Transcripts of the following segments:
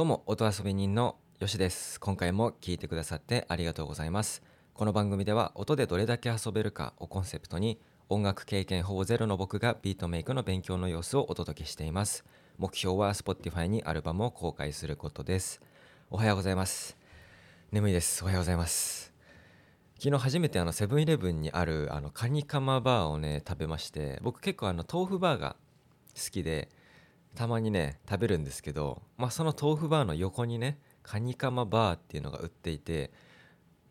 どうも音遊び人のよしです。今回も聞いてくださってありがとうございます。この番組では音でどれだけ遊べるかをコンセプトに音楽経験ほぼゼロの僕がビートメイクの勉強の様子をお届けしています。目標は Spotify にアルバムを公開することです。おはようございます。眠いです。おはようございます。昨日初めてあのセブンイレブンにあるあのカニカマバーをね食べまして僕結構あの豆腐バーが好きでたまにね食べるんですけど、まあ、その豆腐バーの横にねカニカマバーっていうのが売っていて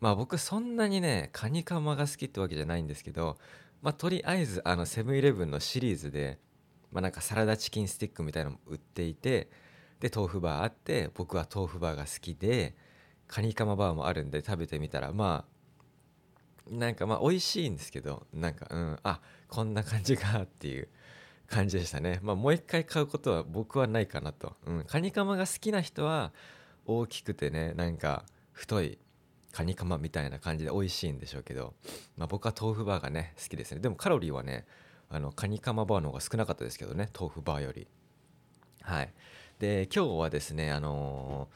まあ僕そんなにねカニカマが好きってわけじゃないんですけど、まあ、とりあえずあのセブンイレブンのシリーズで、まあ、なんかサラダチキンスティックみたいなのも売っていてで豆腐バーあって僕は豆腐バーが好きでカニカマバーもあるんで食べてみたらまあなんかまあ美味しいんですけどなんかうんあこんな感じかっていう。感じでしたね。まあ、もう一回買うことは僕はないかなと。うん、カニカマが好きな人は大きくてねなんか太いカニカマみたいな感じで美味しいんでしょうけど、まあ、僕は豆腐バーがね好きですね。でもカロリーはねあのカニカマバーの方が少なかったですけどね豆腐バーより。はい。で今日はですねあの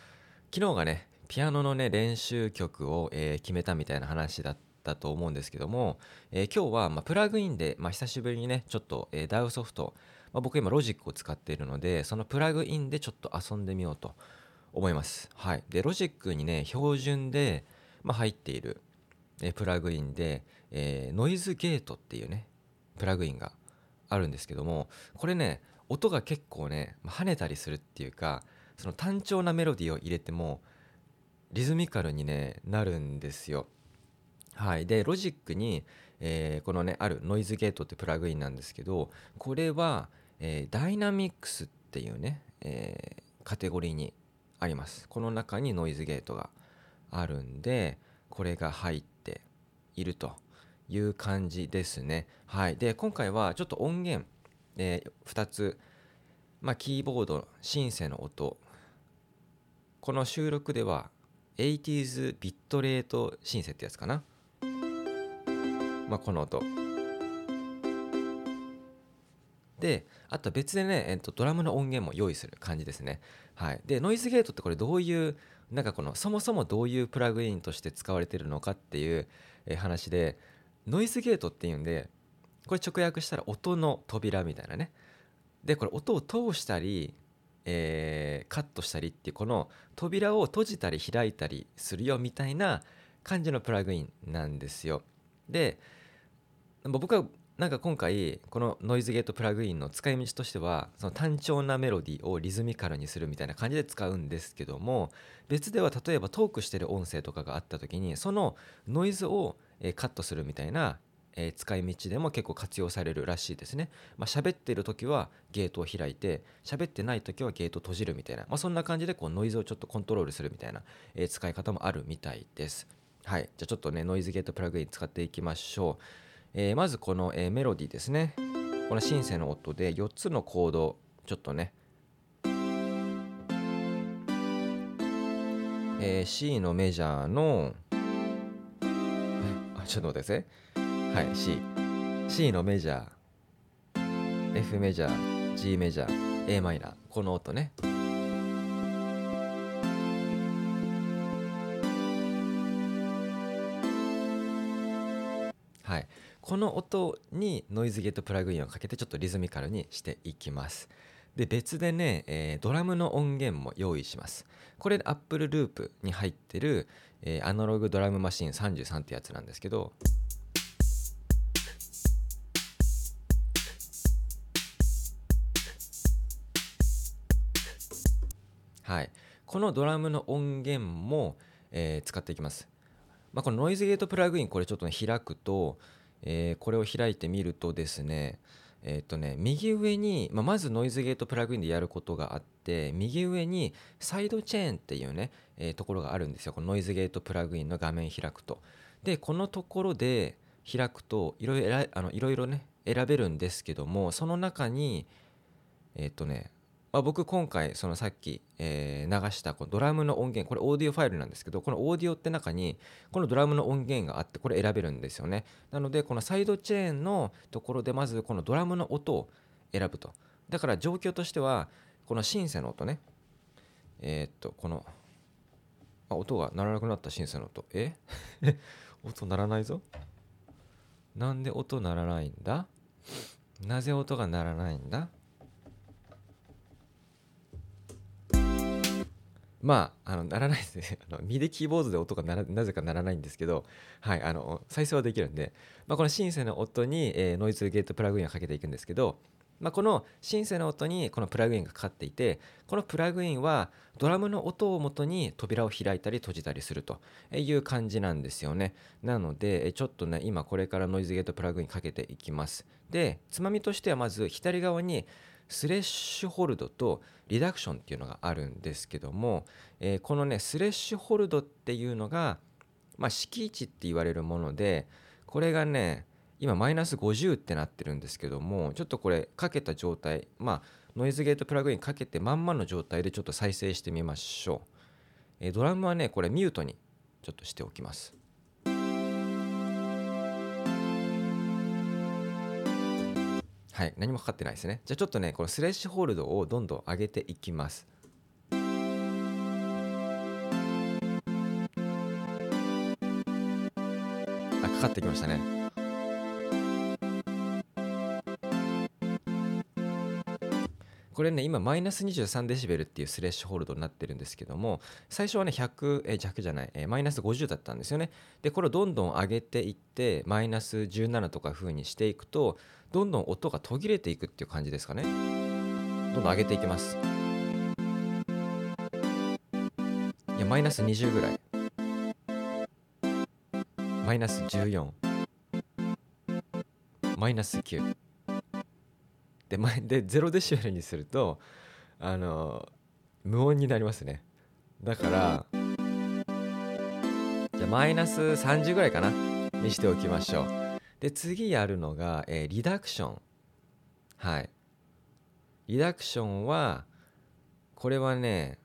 ー、昨日がねピアノのね練習曲を、えー、決めたみたいな話だったったと思うんですけども、えー、今日はまプラグインで、まあ、久しぶりにねちょっと、えー、 DAWソフト、まあ、僕今ロジックを使っているのでそのプラグインでちょっと遊んでみようと思います。はい、でロジックにね標準で、ま、入っている、え、プラグインで、えノイズゲートっていうねプラグインがあるんですけどもこれね音が結構ね跳ねたりするっていうかその単調なメロディーを入れてもリズミカルに、ね、なるんですよ。はい、でロジックに、えー、このねあるノイズゲートってプラグインなんですけどこれは、えー、ダイナミックスっていうね、えー、カテゴリーにあります。この中にノイズゲートがあるんでこれが入っているという感じですね。はい。で今回はちょっと音源、え、2つまあキーボードシンセの音。この収録では 80s ビットレートシンセってやつかな。まあ、この音。であと別でね、えっと、ドラムの音源も用意する感じですね。はい。でノイズゲートってこれどういうなんかこのそもそもどういうプラグインとして使われてるのかっていう話でノイズゲートっていうんでこれ直訳したら音の扉みたいなね。でこれ音を通したり、えー、カットしたりっていうこの扉を閉じたり開いたりするよみたいな感じのプラグインなんですよ。で僕はなんか今回このノイズゲートプラグインの使い道としてはその単調なメロディーをリズミカルにするみたいな感じで使うんですけども別では例えばトークしてる音声とかがあった時にそのノイズをカットするみたいな使い道でも結構活用されるらしいですね。まあ、喋ってる時はゲートを開いて喋ってない時はゲートを閉じるみたいな、まあ、そんな感じでこうノイズをちょっとコントロールするみたいな使い方もあるみたいです。はい、じゃあちょっとねノイズゲートプラグイン使っていきましょう、えー、まずこの、えー、メロディーですね。このシンセの音で4つのコードちょっとね、えー、C のメジャーの あちょっと待ってください。はい C C のメジャー。F メジャー G メジャー a マイナー。この音ね。この音にノイズゲートプラグインをかけてちょっとリズミカルにしていきます。で別でね、えー、ドラムの音源も用意します。これ Apple Loop に入ってる、えー、アナログドラムマシン33ってやつなんですけどはい、このドラムの音源も、えー、使っていきます。まあ、このノイズゲートプラグインこれちょっと、ね、開くと、えー、これを開いてみるとですねえっ、とね右上に、まあ、まずノイズゲートプラグインでやることがあって右上にサイドチェーンっていうね、えー、ところがあるんですよ。このノイズゲートプラグインの画面開くと。でこのところで開くといろいろあのいろいろね選べるんですけどもその中にえっ、とねまあ、僕今回そのさっき、えー、流したこのドラムの音源これオーディオファイルなんですけどこのオーディオって中にこのドラムの音源があってこれ選べるんですよね。なのでこのサイドチェーンのところでまずこのドラムの音を選ぶと。だから状況としてはこのシンセの音ね。えー、っとこのあ音が鳴らなくなったシンセの音。え？音鳴らないぞ。なんで音鳴らないんだ？なぜ音が鳴らないんだ？まあ、あの、ならないですね。あの、ミディキーボードで音がならなぜかならないんですけど、はい、あの、再生はできるんで、まあ、このシンセの音に、えー、ノイズゲートプラグインをかけていくんですけど、まあ、このシンセの音にこのプラグインがかかっていてこのプラグインはドラムの音をもとに扉を開いたり閉じたりするという感じなんですよねなのでちょっとね今これからノイズゲートプラグインかけていきますでつまみとしてはまず左側にスレッシュホルドとリダクションっていうのがあるんですけども、えー、このねスレッシュホルドっていうのが、まあ、敷地って言われるものでこれがね今マイナス50ってなってるんですけどもちょっとこれかけた状態まあノイズゲートプラグインかけてまんまの状態でちょっと再生してみましょう、えー、ドラムはねこれミュートにちょっとしておきます。はい何もかかってないですね。じゃあちょっとねこのスレッシュホールドをどんどん上げていきます。あかかってきましたね。これね今マイナス23デシベルっていうスレッシュホールドになってるんですけども最初はね100え弱じゃない、えマイナス50だったんですよね。でこれをどんどん上げていってマイナス17とか風にしていくとどんどん音が途切れていくっていう感じですかね。どんどん上げていきます。いやマイナス20ぐらい。マイナス14マイナス9で前で0デシベルにするとあの無音になりますね。だからじゃマイナス30ぐらいかな？にしておきましょう。で次やるのが、えー、リダクション。はい。リダクションはこれはね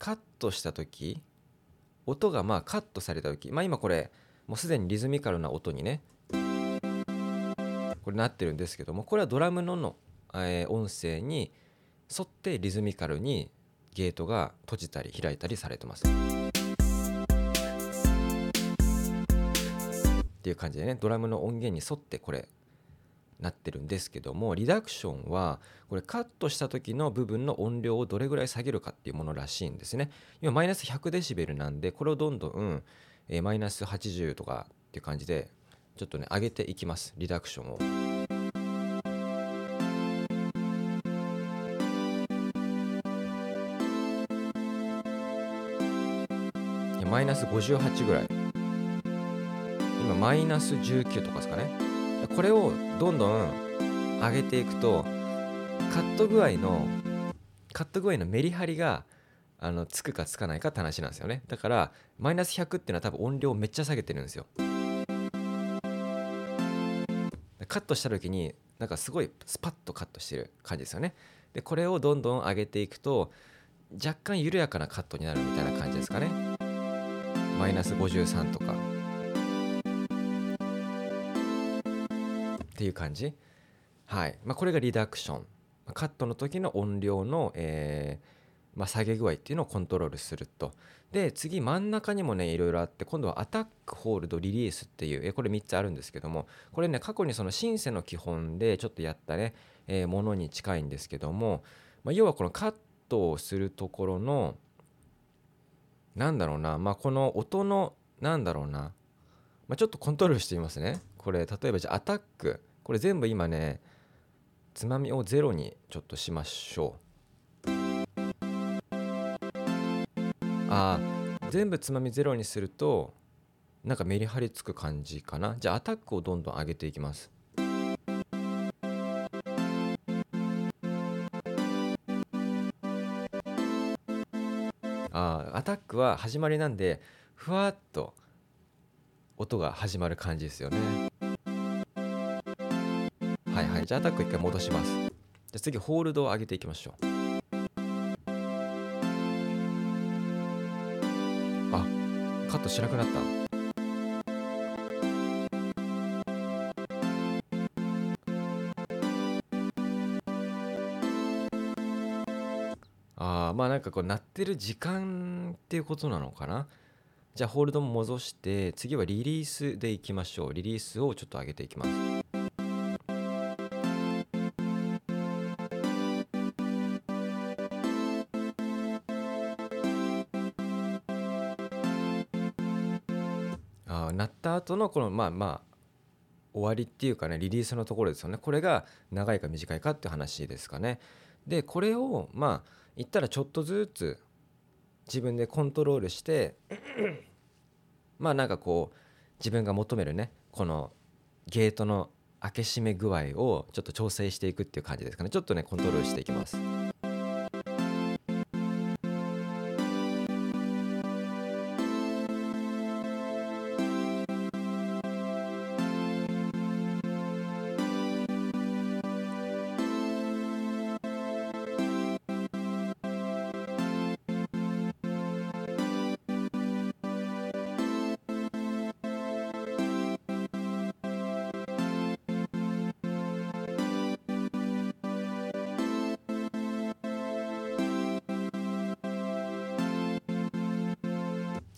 カットした時音がまあカットされた時まあ今これもうすでにリズミカルな音にねこれなってるんですけどもこれはドラムののえー、音声に沿ってリズミカルにゲートが閉じたり開いたりされてます。っていう感じでねドラムの音源に沿ってこれなってるんですけどもリダクションはこれカットした時の部分の音量をどれぐらい下げるかっていうものらしいんですね今マイナス100デシベルなんでこれをどんどん、えー、マイナス80とかっていう感じでちょっとね上げていきますリダクションを。マイナス58ぐらい。今マイナス19とかですかね。これをどんどん上げていくとカット具合のカット具合のメリハリがあのつくかつかないかって話なんですよね。だからマイナス100っていうのは多分音量めっちゃ下げてるんですよ。カットした時になんかすごいスパッとカットしてる感じですよね。でこれをどんどん上げていくと若干緩やかなカットになるみたいな感じですかね。マイナス53とか。っていう感じ？はい、まあ、これがリダクション。カットの時の音量の、えーまあ、下げ具合っていうのをコントロールすると。で次真ん中にもねいろいろあって今度はアタックホールドリリースっていうえこれ3つあるんですけどもこれね過去にそのシンセの基本でちょっとやったね、えー、ものに近いんですけども、まあ、要はこのカットをするところのなんだろうな、まあ、この音の、なんだろうな、まあ、ちょっとコントロールしてみますね。これ、例えばじゃあアタック。これ全部今ね、つまみをゼロにちょっとしましょう。あ全部つまみゼロにすると、なんかメリハリつく感じかな。じゃあアタックをどんどん上げていきます。あアタックは始まりなんでふわっと音が始まる感じですよね。はいはい。じゃあアタック一回戻します。じゃあ次ホールドを上げていきましょう。あカットしなくなった。あまあなんかこう鳴ってる時間っていうことなのかな。じゃあホールドも戻して次はリリースでいきましょう。リリースをちょっと上げていきます。あ鳴った後のこのまあまあ終わりっていうかねリリースのところですよね。これが長いか短いかっていう話ですかね。でこれをまあ言ったらちょっとずつ自分でコントロールして まあなんかこう自分が求めるねこのゲートの開け閉め具合をちょっと調整していくっていう感じですかねちょっとねコントロールしていきます。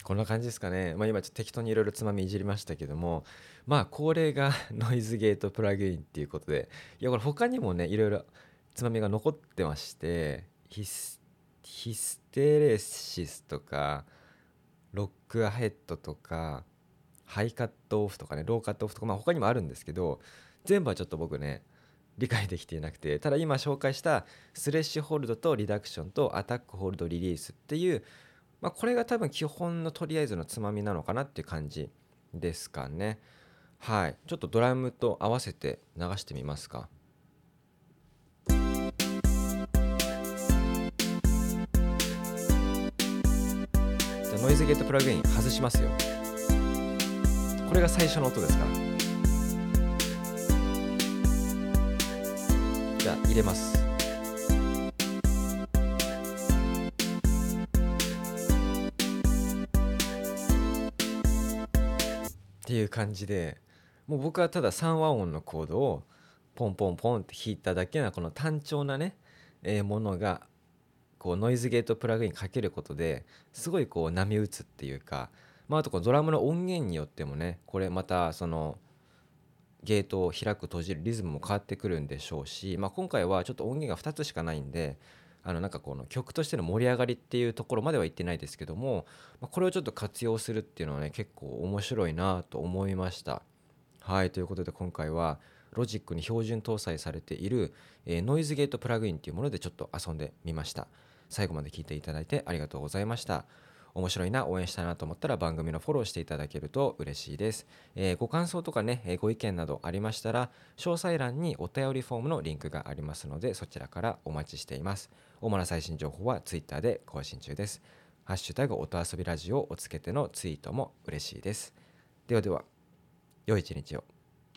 こんな感じですかね。まあ、今ちょっと適当にいろいろつまみいじりましたけども、まあ、これが ノイズゲートプラグインっていうことで、いや、これ他にもね、いろいろつまみが残ってまして、ヒスヒステレシスとか、ロックアヘッドとか、ハイカットオフとかね、ローカットオフとか、まあ、他にもあるんですけど、全部はちょっと僕ね、理解できていなくてただ今紹介したスレッシュホールドとリダクションとアタックホールドリリースっていうまあ、これが多分基本のとりあえずのつまみなのかなっていう感じですかね。はい。ちょっとドラムと合わせて流してみますか。じゃノイズゲートプラグイン外しますよ。これが最初の音ですから。じゃあ入れます。いう感じでもう僕はただ3和音のコードをポンポンポンって弾いただけなこの単調なね、えー、ものがこうノイズゲートプラグインかけることですごいこう波打つっていうか、まあ、あとこうドラムの音源によってもねこれまたそのゲートを開く閉じるリズムも変わってくるんでしょうし、まあ、今回はちょっと音源が2つしかないんであのなんかこの曲としての盛り上がりっていうところまではいってないですけども、まあ、これをちょっと活用するっていうのはね結構面白いなと思いました。はいということで今回はロジックに標準搭載されている、えー、ノイズゲートプラグインっていうものでちょっと遊んでみました。最後まで聞いていただいてありがとうございました。面白いな、応援したいなと思ったら番組のフォローしていただけると嬉しいです。えー、ご感想とかね、えご意見などありましたら、詳細欄にお便りフォームのリンクがありますので、そちらからお待ちしています。主な最新情報は Twitter で更新中です。ハッシュタグ音遊びラジオをつけてのツイートも嬉しいです。ではでは、良い一日を。